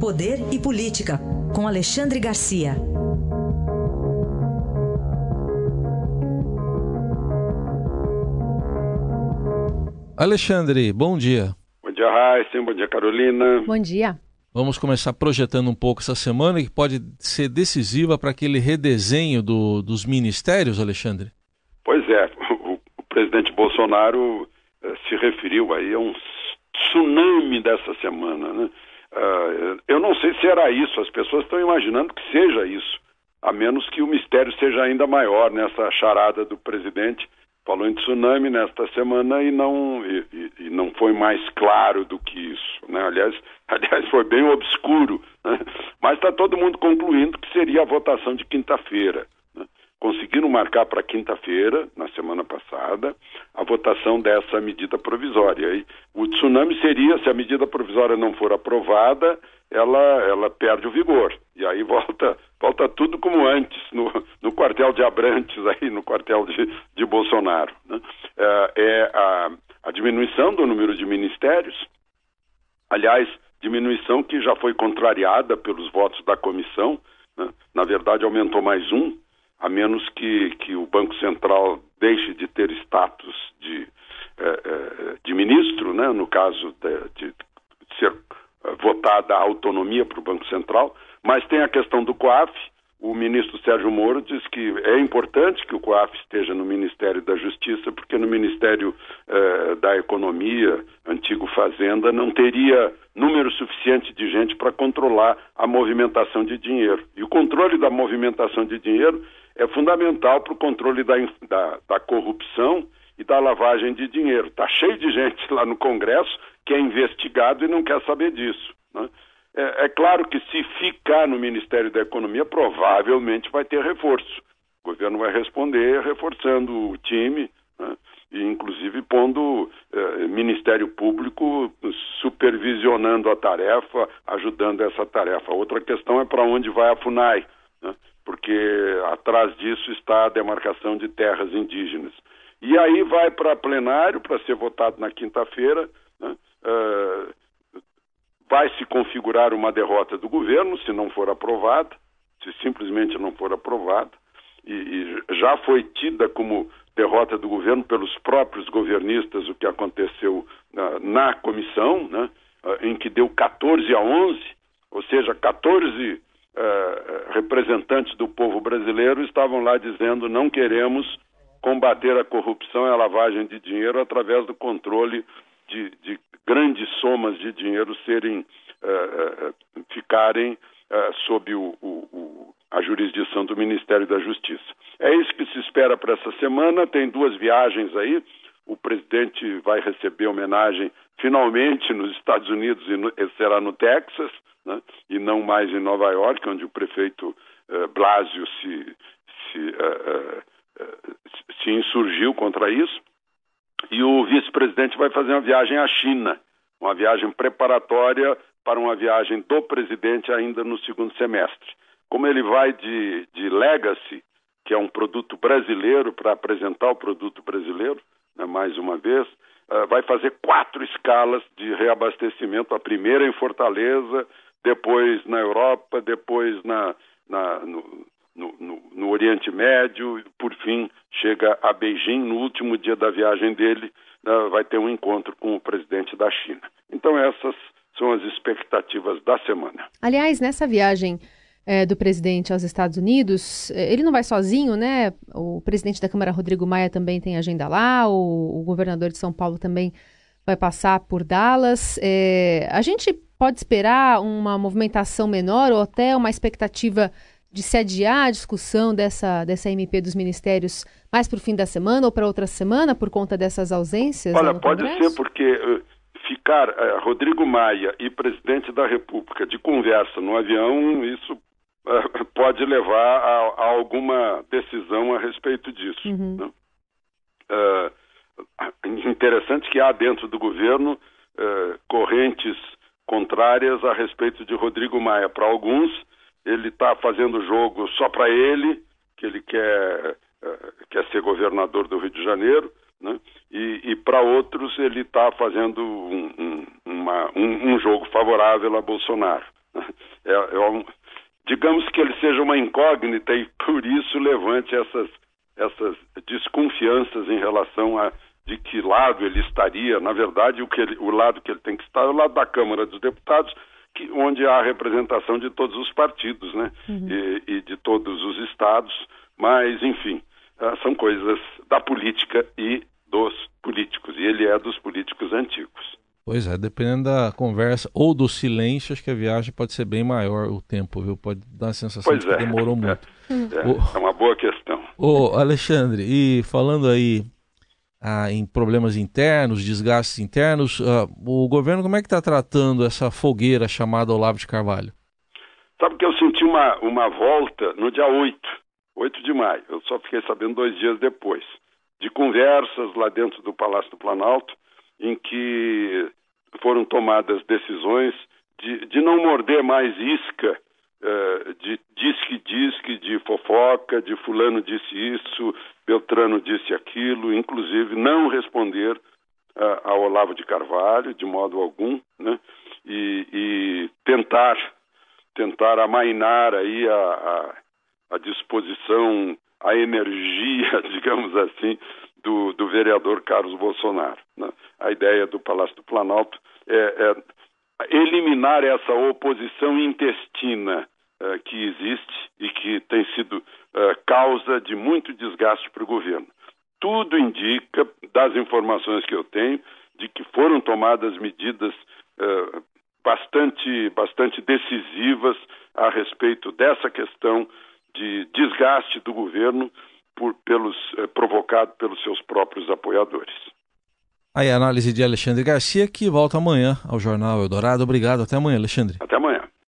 Poder e Política, com Alexandre Garcia. Alexandre, bom dia. Bom dia, Raíssa. Bom dia, Carolina. Bom dia. Vamos começar projetando um pouco essa semana que pode ser decisiva para aquele redesenho do, dos ministérios, Alexandre? Pois é, o, o presidente Bolsonaro eh, se referiu aí a um tsunami dessa semana, né? Uh, eu não sei se era isso, as pessoas estão imaginando que seja isso, a menos que o mistério seja ainda maior nessa charada do presidente. Falou em tsunami nesta semana e não, e, e, e não foi mais claro do que isso. Né? Aliás, aliás, foi bem obscuro. Né? Mas está todo mundo concluindo que seria a votação de quinta-feira conseguiram marcar para quinta-feira, na semana passada, a votação dessa medida provisória. E o tsunami seria, se a medida provisória não for aprovada, ela, ela perde o vigor. E aí volta, volta tudo como antes, no, no quartel de Abrantes, aí, no quartel de, de Bolsonaro. Né? É, é a, a diminuição do número de ministérios, aliás, diminuição que já foi contrariada pelos votos da comissão, né? na verdade aumentou mais um, a menos que, que o Banco Central deixe de ter status de, eh, eh, de ministro, né, no caso de, de ser eh, votada a autonomia para o Banco Central, mas tem a questão do COAF. O ministro Sérgio Moro diz que é importante que o COAF esteja no Ministério da Justiça, porque no Ministério da Economia, antigo Fazenda, não teria número suficiente de gente para controlar a movimentação de dinheiro. E o controle da movimentação de dinheiro é fundamental para o controle da, da, da, corrupção e da lavagem de dinheiro. Está cheio de gente lá no Congresso que é investigado e não quer saber disso. Né? É, é, claro que se ficar no Ministério da Economia, provavelmente vai ter reforço. O governo vai responder reforçando o time, né? e inclusive pondo Ministério Público supervisionando a tarefa, ajudando essa tarefa. Outra questão é para onde vai a FUNAI porque atrás disso está a demarcação de terras indígenas. E aí vai para plenário para ser votado na quinta-feira. Né? Uh, vai se configurar uma derrota do governo se não for aprovada, se simplesmente não for aprovada, e, e já foi tida como derrota do governo pelos próprios governistas o que aconteceu na, na comissão, né? uh, em que deu 14 a 11, ou seja, 14 uh, representantes do povo brasileiro estavam lá dizendo não queremos combater a corrupção e a lavagem de dinheiro através do controle de, de grandes somas de dinheiro serem ficarem sob o, o, o, jurisdição do Ministério da Justiça. É isso que se espera para essa semana. Tem duas viagens aí. O presidente vai receber homenagem finalmente nos Estados Unidos e no, será no Texas né? e não mais em Nova York, onde o prefeito uh, Blasio se, se, uh, uh, se insurgiu contra isso. E o vice-presidente vai fazer uma viagem à China, uma viagem preparatória para uma viagem do presidente ainda no segundo semestre. Como ele vai de, de Legacy, que é um produto brasileiro, para apresentar o produto brasileiro, né, mais uma vez, uh, vai fazer quatro escalas de reabastecimento. A primeira em Fortaleza, depois na Europa, depois na, na no, no, no, Oriente Médio, e por fim chega a Beijing. No último dia da viagem dele, uh, vai ter um encontro com o presidente da China. Então, essas são as expectativas da semana. Aliás, nessa viagem é, do presidente aos Estados Unidos, é, ele não vai sozinho, né? O presidente da Câmara, Rodrigo Maia, também tem agenda lá, o, o governador de São Paulo também vai passar por Dallas. É, a gente pode esperar uma movimentação menor ou até uma expectativa de se adiar a discussão dessa, dessa MP dos ministérios mais para o fim da semana ou para outra semana por conta dessas ausências? Olha, pode ser porque uh, ficar uh, Rodrigo Maia e presidente da República de conversa no avião, isso pode levar a, a, alguma decisão a respeito disso. Uhum. Né? interessante que há dentro do governo correntes contrárias a respeito de Rodrigo Maia. Para alguns, ele está fazendo jogo só para ele, que ele quer, uh, quer ser governador do Rio de Janeiro, né? e, e para outros ele está fazendo um, um, uma, um, um, jogo favorável a Bolsonaro. É, é um, digamos que ele seja uma incógnita e por isso levante essas, essas desconfianças em relação a de que lado ele estaria. Na verdade, o, que ele, o lado que ele tem que estar é o lado da Câmara dos Deputados, que, onde há a representação de todos os partidos, né? Uhum. E, e, de todos os estados. Mas, enfim, uh, são coisas da política e dos políticos. E ele é dos políticos antigos. Pois é, dependendo da conversa ou do silêncio, acho que a viagem pode ser bem maior o tempo, viu? Pode dar a sensação pois de que é. demorou é. muito. É, é, uma boa questão. Ô, Alexandre, e falando aí ah, em problemas internos, desgastes internos, ah, o governo como é que está tratando essa fogueira chamada Olavo de Carvalho? Sabe que eu senti uma, uma volta no dia 8, 8 de maio, eu só fiquei sabendo dois dias depois, de conversas lá dentro do Palácio do Planalto, em que foram tomadas decisões de, de não morder mais isca uh, de disque-disque, de fofoca, de fulano disse isso, Beltrano disse aquilo, inclusive não responder uh, ao Olavo de Carvalho de modo algum, né? E, e tentar tentar amainar aí a, a, a disposição, a energia, digamos assim, do, do vereador Carlos Bolsonaro. Né? A ideia do Palácio do Planalto é, é eliminar essa oposição intestina uh, que existe e que tem sido uh, causa de muito desgaste para o governo. Tudo indica, das informações que eu tenho, de que foram tomadas medidas uh, bastante, bastante decisivas a respeito dessa questão de desgaste do governo por, pelos, eh, provocado pelos seus próprios apoiadores. Aí a análise de Alexandre Garcia, que volta amanhã ao Jornal Eldorado. Obrigado, até amanhã, Alexandre.